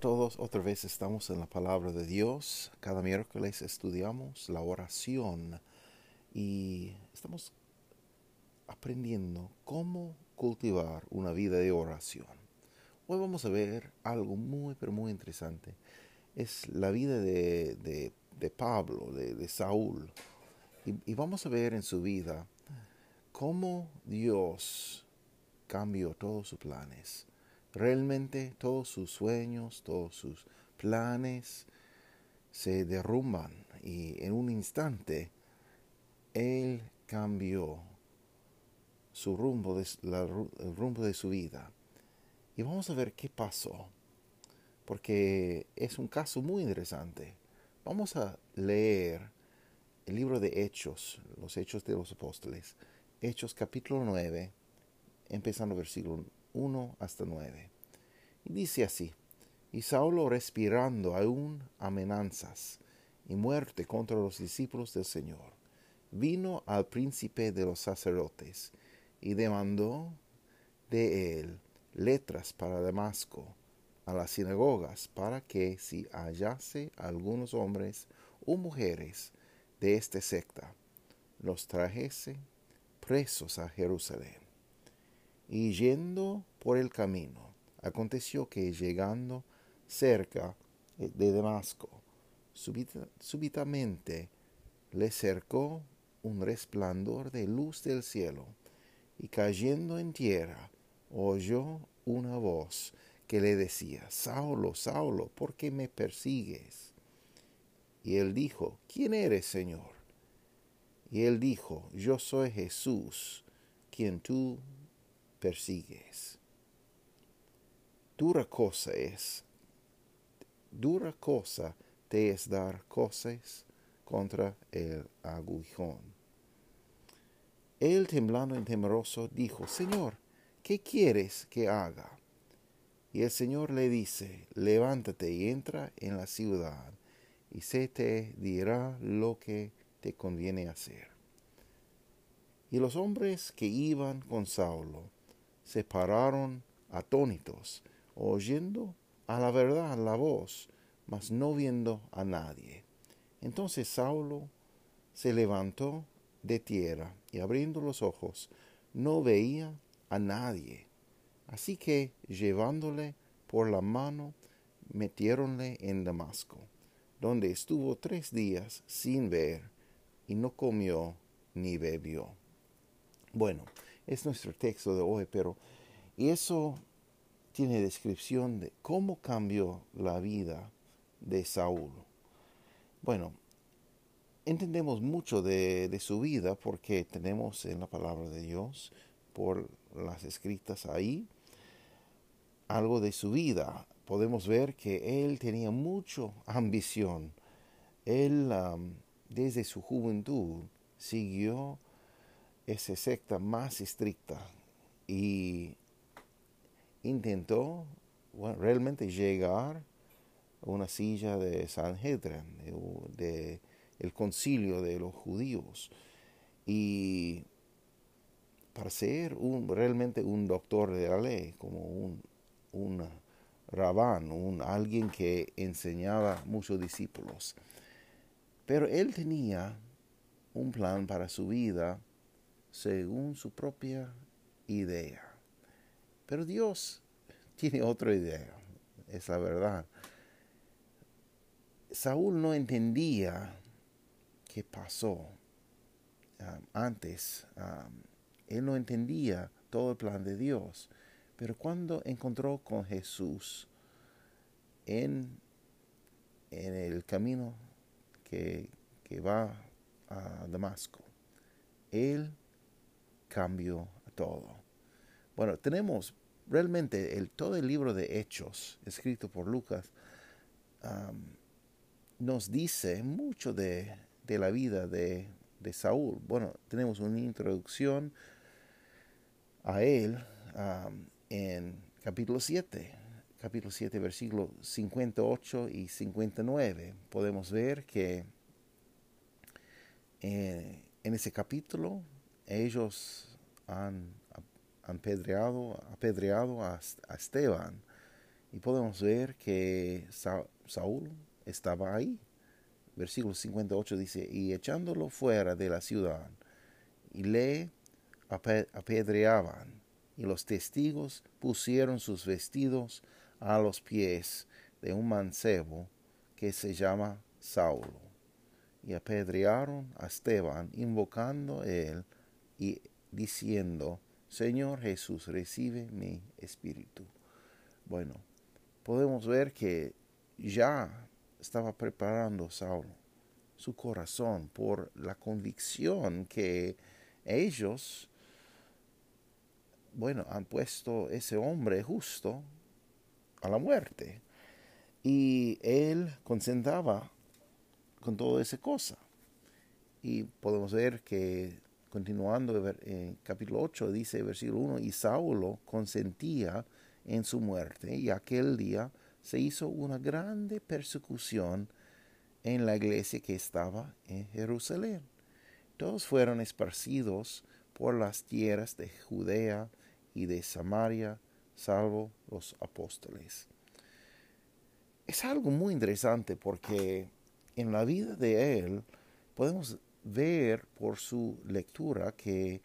Todos, otra vez estamos en la palabra de Dios. Cada miércoles estudiamos la oración y estamos aprendiendo cómo cultivar una vida de oración. Hoy vamos a ver algo muy, pero muy interesante. Es la vida de, de, Pablo, de, Saúl. Y, y vamos a ver en su vida cómo Dios cambió todos sus planes Realmente todos sus sueños, todos sus planes se derrumban y en un instante Él cambió su rumbo, de, el rumbo de su vida. Y vamos a ver qué pasó, porque es un caso muy interesante. Vamos a leer el libro de Hechos, los Hechos de los Apóstoles, Hechos capítulo 9, empezando versículo 1 hasta 9. Y dice así, y Saulo respirando aún amenazas y muerte contra los discípulos del Señor, vino al príncipe de los sacerdotes y demandó de él letras para Damasco, a las sinagogas, para que si hallase algunos hombres o mujeres de esta secta, los trajese presos a Jerusalén y yendo por el camino, aconteció que llegando cerca de Damasco, súbitamente le cercó un resplandor de luz del cielo, y cayendo en tierra, oyó una voz que le decía, Saulo, Saulo, ¿por qué me persigues? Y él dijo, ¿quién eres, Señor? Y él dijo, yo soy Jesús, quien tú persigues. Dura cosa es, dura cosa te es dar cosas contra el aguijón. Él temblando y temeroso dijo, Señor, ¿qué quieres que haga? Y el Señor le dice, levántate y entra en la ciudad, y se te dirá lo que te conviene hacer. Y los hombres que iban con Saulo se pararon atónitos, oyendo a la verdad la voz, mas no viendo a nadie. Entonces Saulo se levantó de tierra y abriendo los ojos no veía a nadie. Así que llevándole por la mano, metiéronle en Damasco, donde estuvo tres días sin ver y no comió ni bebió. Bueno, es nuestro texto de hoy, pero y eso tiene descripción de cómo cambió la vida de Saúl. Bueno, entendemos mucho de, de, su vida porque tenemos en la palabra de Dios, por las escritas ahí, algo de su vida. Podemos ver que él tenía mucha ambición. Él desde su juventud siguió esa secta más estricta y intentó realmente llegar a una silla de Sanhedrin, de, el concilio de los judíos. Y para ser un, realmente un doctor de la ley, como un, un rabán, un, alguien que enseñaba muchos discípulos. Pero él tenía un plan para su vida según su propia idea. Pero Dios tiene otra idea, es la verdad. Saúl no entendía qué pasó um, antes. Um, él no entendía todo el plan de Dios. Pero cuando encontró con Jesús en, en el camino que, que va a Damasco, él cambio a todo. Bueno, tenemos realmente el, todo el libro de Hechos, escrito por Lucas, nos dice mucho de, la vida de, Saúl. Bueno, tenemos una introducción a él en capítulo 7, capítulo 7, versículos 58 y 59. Podemos ver que eh, en ese capítulo ellos han apedreado, apedreado a, Esteban y podemos ver que Saúl estaba ahí. Versículo 58 dice, y echándolo fuera de la ciudad, y le apedreaban, y los testigos pusieron sus vestidos a los pies de un mancebo que se llama Saulo y apedrearon a Esteban, invocando él y diciendo, Señor Jesús, recibe mi espíritu. Bueno, podemos ver que ya estaba preparando Saulo su corazón por la convicción que ellos, bueno, han puesto ese hombre justo a la muerte. Y él consentaba con toda esa cosa. Y podemos ver que continuando en capítulo 8 dice versículo 1, y Saulo consentía en su muerte y aquel día se hizo una grande persecución en la iglesia que estaba en Jerusalén. Todos fueron esparcidos por las tierras de Judea y de Samaria, salvo los apóstoles. Es algo muy interesante porque en la vida de él podemos ver por su lectura que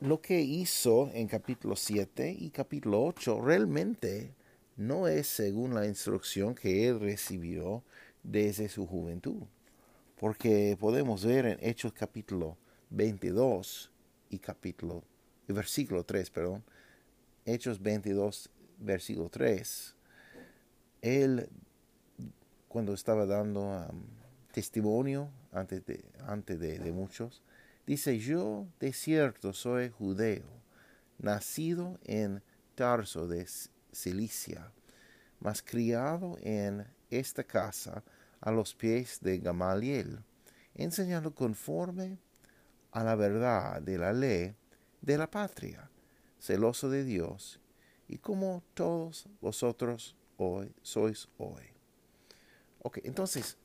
lo que hizo en capítulo 7 y capítulo 8 realmente no es según la instrucción que él recibió desde su juventud. Porque podemos ver en Hechos capítulo 22 y capítulo, versículo 3, perdón, Hechos 22, versículo 3, él cuando estaba dando um, testimonio ante, de, de, muchos, dice, yo de cierto soy judeo, nacido en Tarso de Cilicia, mas criado en esta casa a los pies de Gamaliel, enseñando conforme a la verdad de la ley de la patria, celoso de Dios, y como todos vosotros hoy sois hoy. Ok, entonces,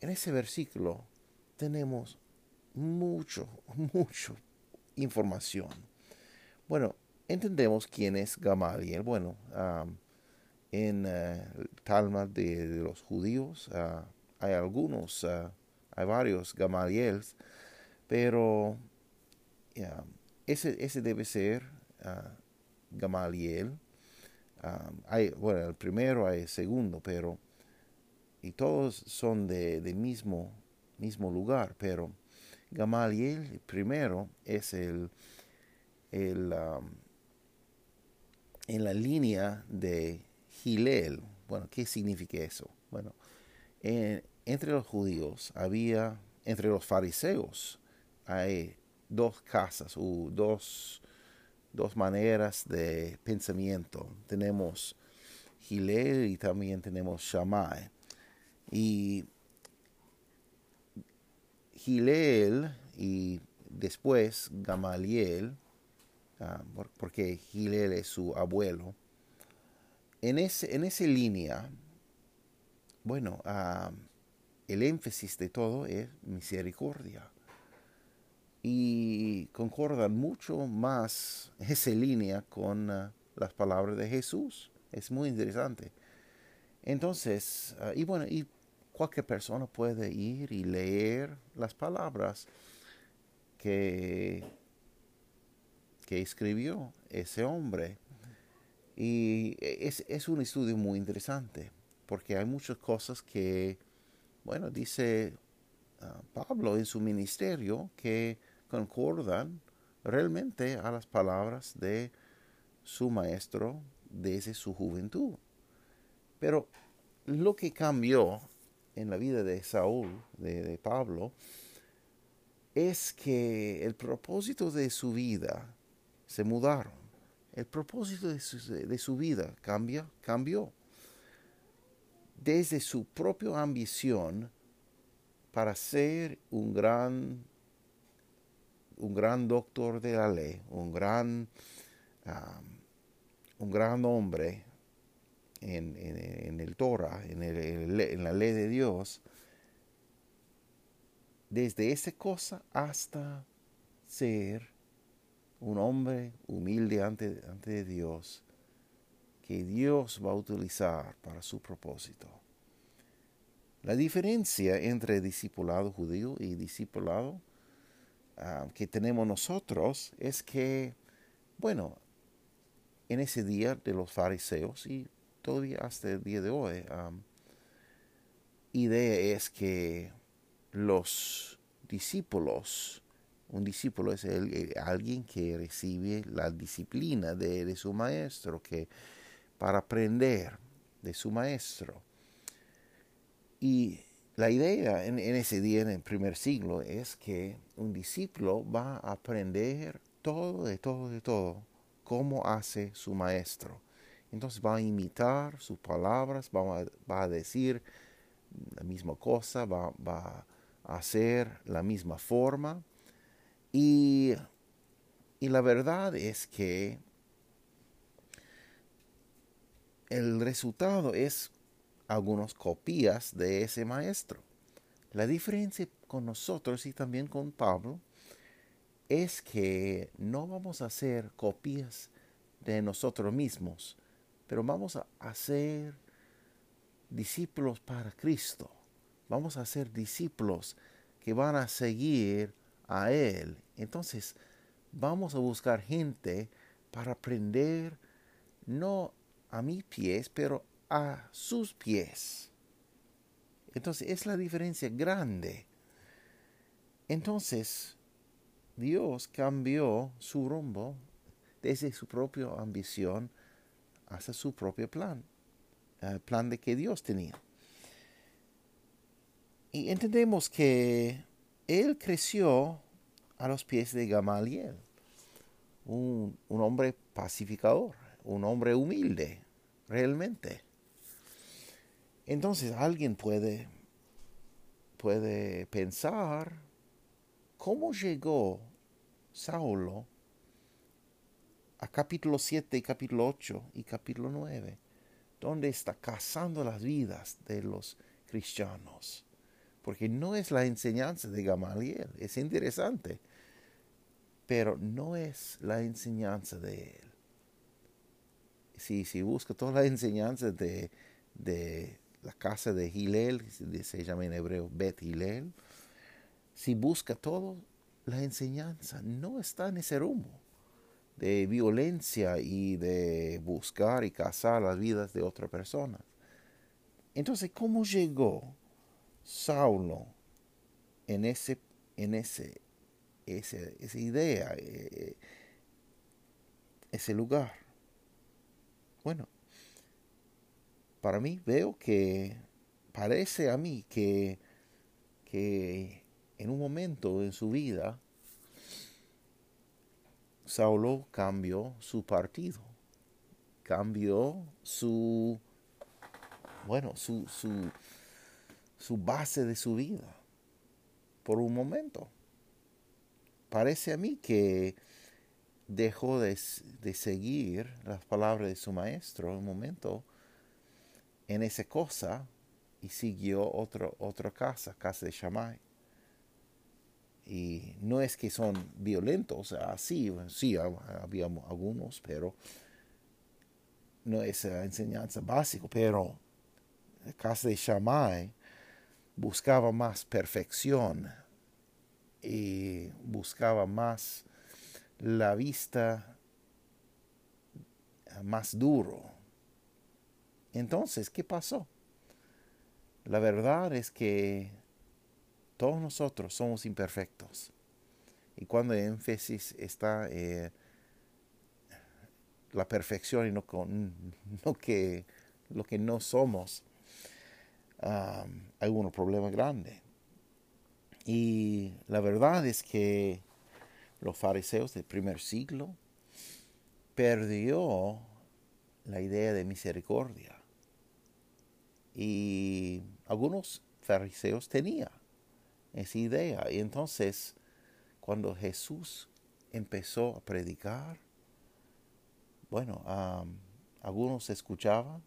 en ese versículo tenemos mucho, mucho información. Bueno, entendemos quién es Gamaliel. Bueno, en uh, el Talmud de, los judíos ah, hay algunos, ah, hay varios Gamaliels, pero ese, debe ser Gamaliel. hay, bueno, el primero, hay el segundo, pero y todos son de, mismo, mismo lugar, pero Gamaliel primero es el, el um, en la línea de Gilel. Bueno, ¿qué significa eso? Bueno, entre los judíos había, entre los fariseos, hay dos casas o dos, dos maneras de pensamiento. Tenemos Gilel y también tenemos Shammai. Y Gileel y después Gamaliel, ah, porque Gileel es su abuelo, en, ese, en esa línea, bueno, ah, el énfasis de todo es misericordia. Y concordan mucho más esa línea con ah, las palabras de Jesús. Es muy interesante. Entonces, y bueno, y cualquier persona puede ir y leer las palabras que, que escribió ese hombre. Y es, un estudio muy interesante, porque hay muchas cosas que, bueno, dice ah, Pablo en su ministerio que concordan realmente a las palabras de su maestro desde su juventud. Pero lo que cambió en la vida de Saúl, de, Pablo, es que el propósito de su vida se mudaron. El propósito de su, vida cambia, cambió. desde su propia ambición para ser un gran, un gran doctor de la ley, un gran, un gran hombre en, el Torah, en, la ley de Dios, desde esa cosa hasta ser un hombre humilde ante, ante Dios, que Dios va a utilizar para su propósito. La diferencia entre discipulado judío y discipulado ah, que tenemos nosotros es que, bueno, en ese día de los fariseos y todavía hasta el día de hoy, idea es que los discípulos, un discípulo es alguien que recibe la disciplina de, de su maestro, que para aprender de su maestro. Y la idea en, ese día, en el primer siglo, es que un discípulo va a aprender todo, de todo, de todo, cómo hace su maestro. Entonces va a imitar sus palabras, va a, decir la misma cosa, va, va, a hacer la misma forma. Y, y la verdad es que el resultado es algunas copias de ese maestro. La diferencia con nosotros y también con Pablo es que no vamos a hacer copias de nosotros mismos, pero vamos a hacer discípulos para Cristo. Vamos a ser discípulos que van a seguir a Él. Entonces, vamos a buscar gente para aprender no a mis pies, pero a sus pies. Entonces es la diferencia grande. Entonces Dios cambió su rumbo desde su propia ambición hasta su propio plan, el plan de que Dios tenía. Y entendemos que Él creció a los pies de Gamaliel, un, un hombre pacificador, un hombre humilde, realmente. Entonces alguien puede, puede pensar cómo llegó Saulo a capítulo 7 y capítulo 8 y capítulo 9, donde está cazando las vidas de los cristianos. Porque no es la enseñanza de Gamaliel, es interesante, pero no es la enseñanza de él. Si, si busca toda la enseñanza de, de la casa de Hillel, se llama en hebreo Bet Hillel, si busca todo, la enseñanza no está en ese rumbo de violencia y de buscar y cazar las vidas de otra persona. Entonces, ¿cómo llegó Saulo en ese, en ese, ese esa idea, eh, ese lugar? Bueno, para mí veo que parece a mí que, que en un momento en su vida Saulo cambió su partido, cambió su, bueno, su, su, su base de su vida por un momento. Parece a mí que dejó de, de seguir las palabras de su maestro un momento en esa cosa y siguió otro, otra casa, casa de Shammai. Y no es que son violentos, así, sí, había algunos, pero no es enseñanza básica, pero la casa de Shammai buscaba más perfección y buscaba más la vista más duro entonces, ¿qué pasó? La verdad es que todos nosotros somos imperfectos. Y cuando el énfasis está eh, la perfección y no, con, que, lo que no somos, hay un problema grande. Y la verdad es que los fariseos del primer siglo perdió la idea de misericordia Y algunos fariseos tenían esa idea. Y entonces, cuando Jesús empezó a predicar, bueno, algunos escuchaban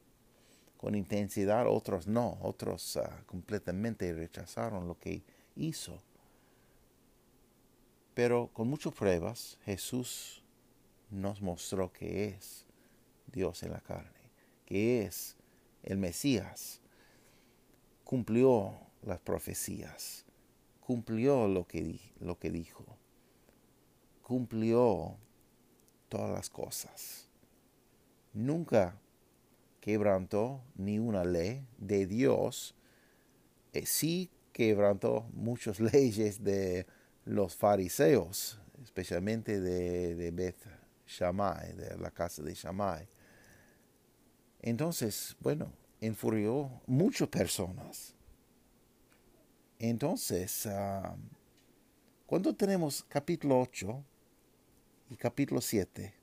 con intensidad, otros no, otros ah, completamente rechazaron lo que hizo. Pero con muchas pruebas Jesús nos mostró que es Dios en la carne, que es el Mesías. Cumplió las profecías, cumplió lo que, lo que dijo, cumplió todas las cosas. Nunca quebrantó ni una ley de Dios. Eh, sí quebrantó muchas leyes de los fariseos, especialmente de, de Beth Shammai, de la casa de Shammai. Entonces, bueno, enfurió muchas personas. Entonces, ah, cuando tenemos capítulo 8 y capítulo 7,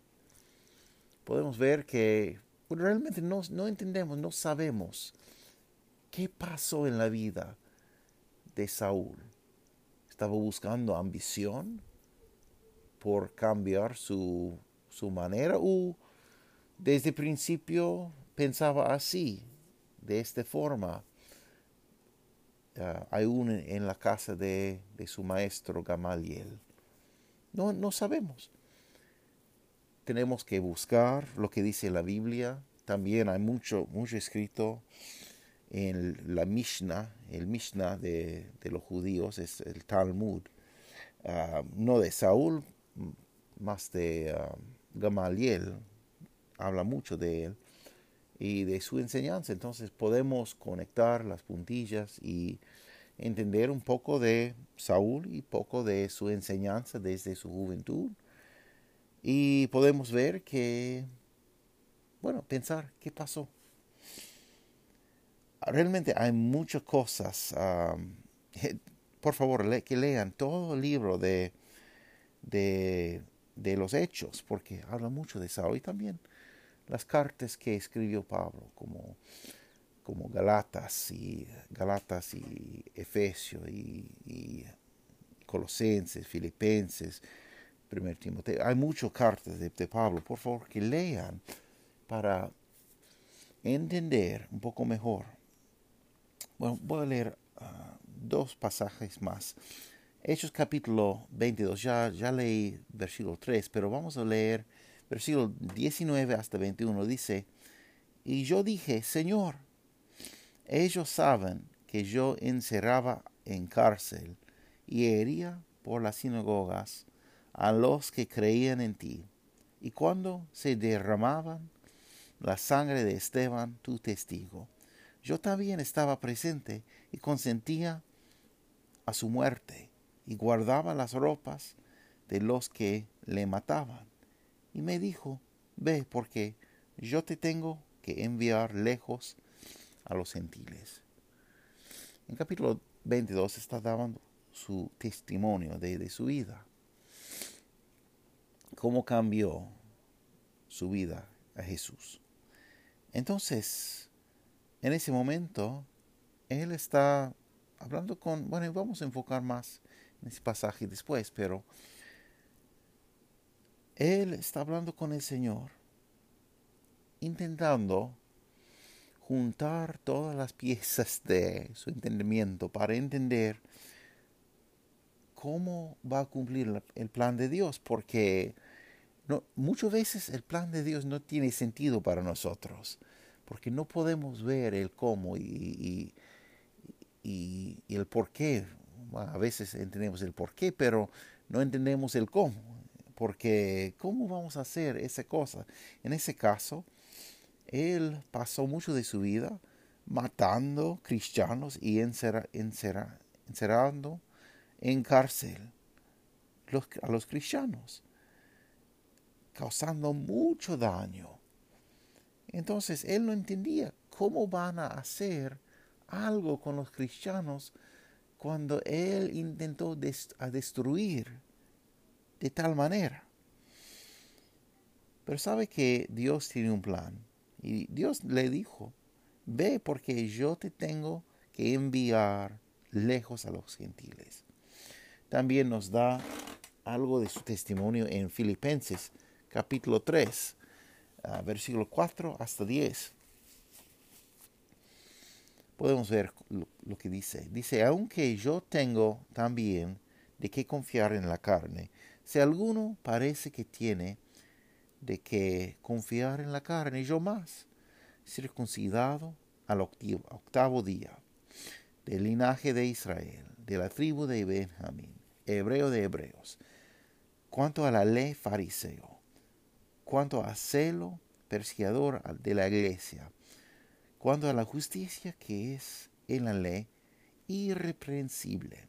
podemos ver que realmente no, no entendemos, no sabemos qué pasó en la vida de Saúl. Estaba buscando ambición por cambiar su, su manera o desde el principio pensaba así, de esta forma, aún en la casa de, de, su maestro Gamaliel. No, no sabemos. Tenemos que buscar lo que dice la Biblia. También hay mucho, mucho escrito en la Mishnah, el Mishnah de, los judíos es el Talmud, ah, no de Saúl, más de uh, Gamaliel, habla mucho de él y de su enseñanza. Entonces podemos conectar las puntillas y entender un poco de Saúl y poco de su enseñanza desde su juventud. Y podemos ver que, bueno, pensar qué pasó realmente hay muchas cosas. por favor, que lean todo el libro de, de, de, los hechos, porque habla mucho de Saúl también las cartas que escribió Pablo, como, como Galatas y Galatas y Efesios y, Colosenses, Filipenses, Primer Timoteo. Hay muchas cartas de, de Pablo, por favor, que lean para entender un poco mejor bueno, voy a leer ah, dos pasajes más. Hechos capítulo 22, ya, ya leí versículo 3, pero vamos a leer versículo 19 hasta 21. Dice, y yo dije, Señor, ellos saben que yo encerraba en cárcel y hería por las sinagogas a los que creían en ti. Y cuando se derramaban la sangre de Esteban, tu testigo, yo también estaba presente y consentía a su muerte y guardaba las ropas de los que le mataban. Y me dijo, ve porque yo te tengo que enviar lejos a los gentiles. En capítulo 22 está dando su testimonio de, de su vida. Cómo cambió su vida a Jesús. Entonces, en ese momento, él está hablando con, bueno, vamos a enfocar más en ese pasaje después, pero él está hablando con el Señor, intentando juntar todas las piezas de su entendimiento para entender cómo va a cumplir el plan de Dios, porque muchas veces el plan de Dios no tiene sentido para nosotros porque no podemos ver el cómo y, y, el por qué. A veces entendemos el por qué, pero no entendemos el cómo. Porque ¿cómo vamos a hacer esa cosa? En ese caso, él pasó mucho de su vida matando cristianos y encerrando en cárcel a los cristianos, causando mucho daño entonces él no entendía cómo van a hacer algo con los cristianos cuando él intentó destruir de tal manera. Pero sabe que Dios tiene un plan. Y Dios le dijo, ve porque yo te tengo que enviar lejos a los gentiles. También nos da algo de su testimonio en Filipenses capítulo 3, ah, versículo 4 hasta 10. Podemos ver lo que dice. Dice, aunque yo tengo también de qué confiar en la carne, si alguno parece que tiene de qué confiar en la carne, yo más, circuncidado al octavo día, del linaje de Israel, de la tribu de Benjamín, hebreo de hebreos, cuanto a la ley fariseo, cuanto a celo perseguidor de la iglesia, cuanto a la justicia que es en la ley, irreprensible.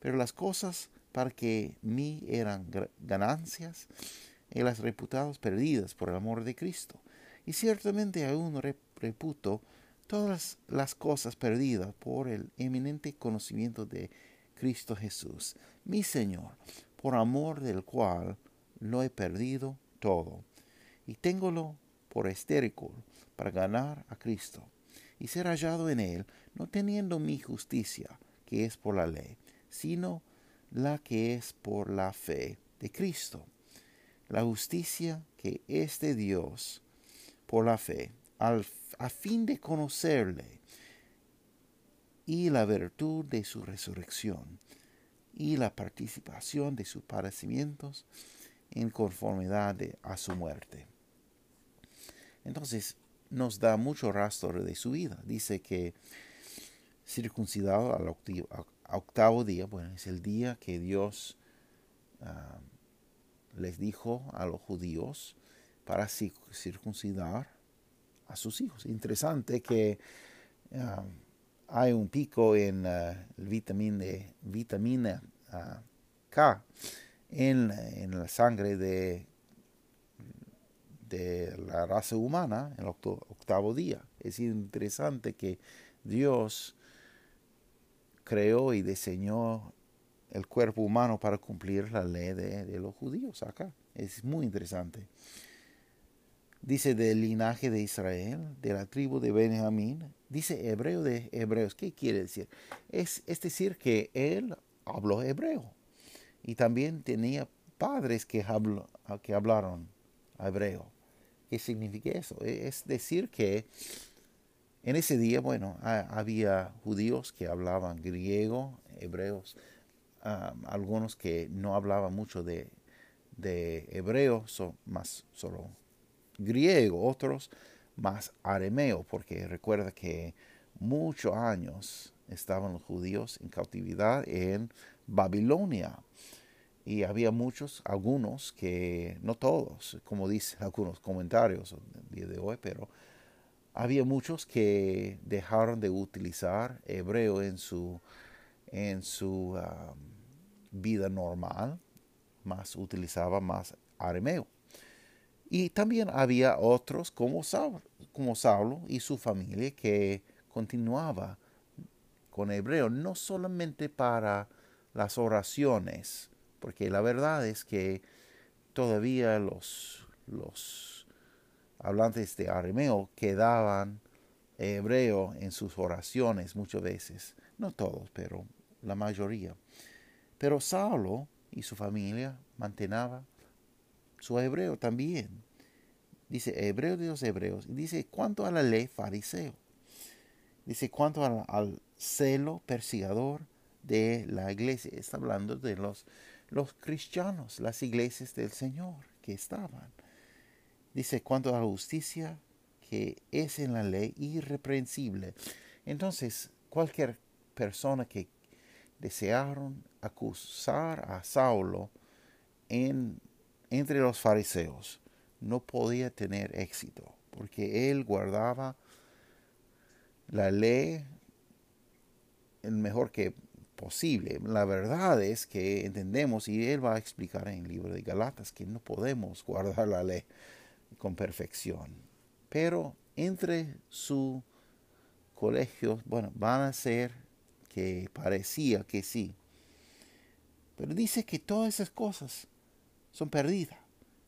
Pero las cosas para que mí eran ganancias, y las reputadas perdidas por el amor de Cristo. Y ciertamente aún reputo todas las cosas perdidas por el eminente conocimiento de Cristo Jesús, mi Señor, por amor del cual lo he perdido todo, y téngolo por estéril para ganar a Cristo, y ser hallado en él, no teniendo mi justicia, que es por la ley, sino la que es por la fe de Cristo. La justicia que es de Dios por la fe, a fin de conocerle y la virtud de su resurrección y la participación de sus padecimientos en conformidad a su muerte. Entonces nos da mucho rastro de su vida. Dice que circuncidado al octavo, día, bueno, es el día que Dios ah, les dijo a los judíos para circuncidar a sus hijos. Interesante que ah, hay un pico en uh, vitamina, K en, la sangre de, de la raza humana en el octavo día. Es interesante que Dios creó y diseñó el cuerpo humano para cumplir la ley de, los judíos acá. Es muy interesante. Dice del linaje de Israel, de la tribu de Benjamín, dice hebreo de hebreos. ¿Qué quiere decir? Es, es decir que él habló hebreo y también tenía padres que, que hablaron hebreo. ¿Qué significa eso? Es decir que en ese día, bueno, había judíos que hablaban griego, hebreos, algunos que no hablaban mucho de, hebreo, son más solo griego, otros más arameo, porque recuerda que muchos años estaban los judíos en cautividad en Babilonia. Y había muchos, algunos que, no todos, como dicen algunos comentarios el día de hoy, pero había muchos que dejaron de utilizar hebreo en su, en su um, vida normal, más utilizaba más arameo. Y también había otros como Saulo, como Saulo y su familia que continuaba con hebreo, no solamente para las oraciones, porque la verdad es que todavía los, los hablantes de arameo quedaban hebreo en sus oraciones muchas veces, no todos, pero la mayoría. Pero Saulo y su familia mantenaba su hebreo también. Dice hebreo de los hebreos. Y dice cuanto a la ley fariseo. Dice cuanto al, celo persigador de la iglesia. Está hablando de los, los cristianos, las iglesias del Señor que estaban. Dice cuanto a la justicia que es en la ley irreprensible. Entonces, cualquier persona que desearon acusar a Saulo en entre los fariseos no podía tener éxito, porque él guardaba la ley el mejor que posible. La verdad es que entendemos, y él va a explicar en el libro de Galatas, que no podemos guardar la ley con perfección. Pero entre su colegio, bueno, van a ser que parecía que sí. Pero dice que todas esas cosas son perdidas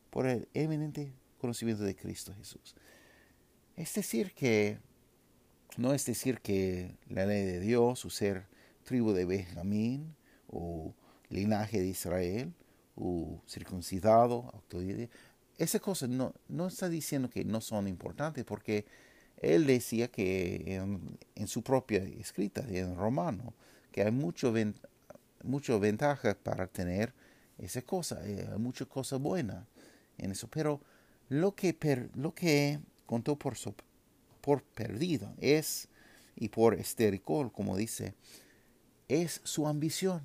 por el eminente conocimiento de Cristo Jesús. Es decir, que no es decir que la ley de Dios, o ser tribu de Benjamín, o linaje de Israel, o circuncidado, esas cosas no, no está diciendo que no son importantes, porque él decía que en, su propia escrita, en romano, que hay mucho, mucho ventaja para tener esa cosa, eh, hay muchas cosas buenas en eso, pero lo que, lo que contó por, por perdido es, y por estericol, como dice, es su ambición,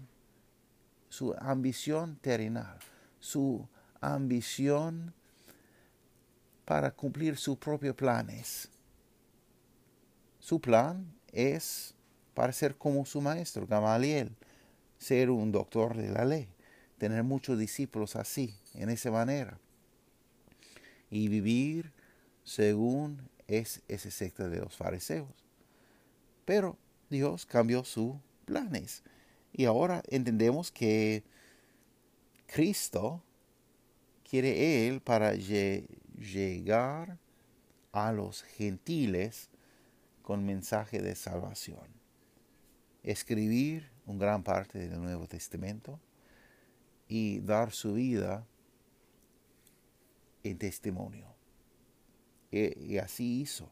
su ambición terrenal, su ambición para cumplir sus propios planes. Su plan es para ser como su maestro, Gamaliel, ser un doctor de la ley, tener muchos discípulos así, en esa manera, y vivir según es ese secta de los fariseos. Pero Dios cambió sus planes y ahora entendemos que Cristo quiere Él para llegar a los gentiles con mensaje de salvación. Escribir una gran parte del Nuevo Testamento y dar su vida en testimonio. Y, así hizo.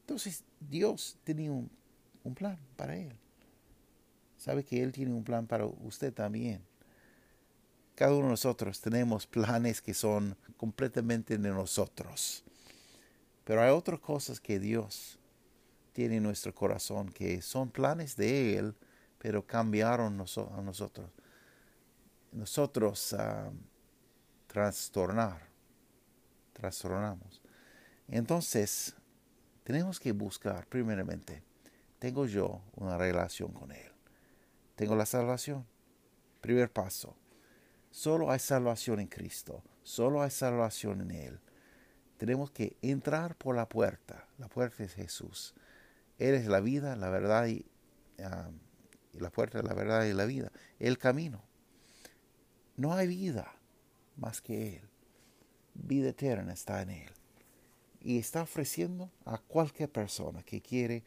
Entonces Dios tenía un, un plan para él. Sabe que Él tiene un plan para usted también. Cada uno de nosotros tenemos planes que son completamente de nosotros. Pero hay otras cosas que Dios tiene en nuestro corazón que son planes de Él, pero cambiaron a nosotros. Nosotros uh, trastornar, trastornamos. Entonces, tenemos que buscar, primeramente, tengo yo una relación con Él. Tengo la salvación. Primer paso Solo hay salvación en Cristo, solo hay salvación en Él. Tenemos que entrar por la puerta. La puerta es Jesús. Él es la vida, la verdad y, ah, la puerta de la verdad y la vida. El camino. No hay vida más que Él. Vida eterna está en Él. Y está ofreciendo a cualquier persona que quiere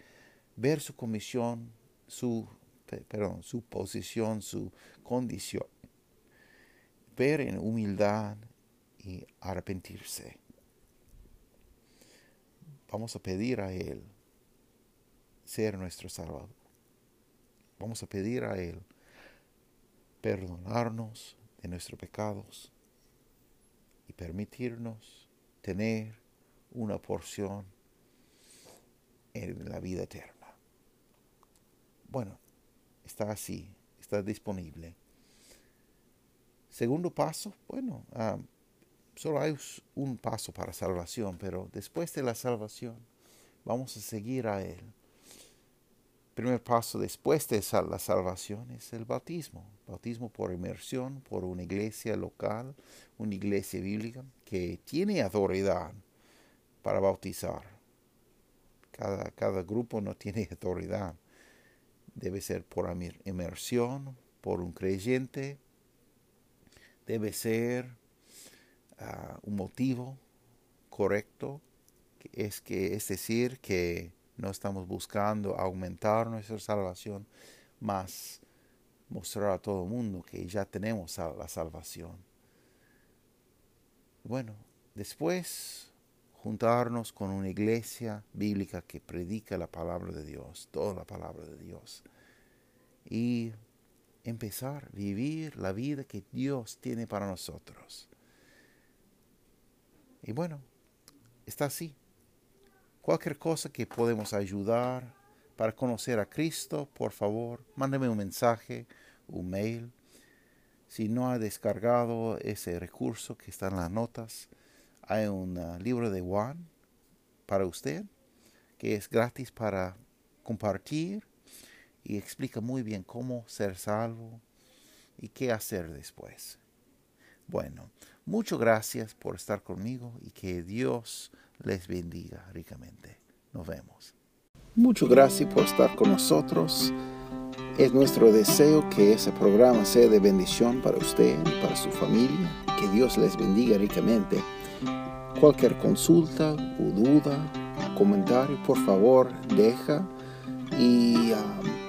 ver su comisión, su, perdón, su posición, su condición ver en humildad y arrepentirse. Vamos a pedir a Él ser nuestro Salvador. Vamos a pedir a Él perdonarnos de nuestros pecados y permitirnos tener una porción en la vida eterna. Bueno, está así, está disponible. Segundo paso, bueno, ah, solo hay un paso para salvación, pero después de la salvación vamos a seguir a Él. Primer paso después de la salvación es el bautismo. Bautismo por inmersión, por una iglesia local, una iglesia bíblica que tiene autoridad para bautizar. Cada, cada grupo no tiene autoridad. Debe ser por inmersión, por un creyente debe ser ah, un motivo correcto, es, que, es decir, que no estamos buscando aumentar nuestra salvación, más mostrar a todo el mundo que ya tenemos la salvación. Bueno, después juntarnos con una iglesia bíblica que predica la palabra de Dios, toda la palabra de Dios. Y empezar a vivir la vida que Dios tiene para nosotros. Y bueno, está así. Cualquier cosa que podemos ayudar para conocer a Cristo, por favor, mándeme un mensaje, un mail. Si no ha descargado ese recurso que está en las notas, hay un uh, libro de Juan para usted que es gratis para compartir y explica muy bien cómo ser salvo y qué hacer después. Bueno, muchas gracias por estar conmigo y que Dios les bendiga ricamente. Nos vemos. Muchas gracias por estar con nosotros. Es nuestro deseo que ese programa sea de bendición para usted y para su familia. Que Dios les bendiga ricamente. Cualquier consulta o duda comentario, por favor, deja y um,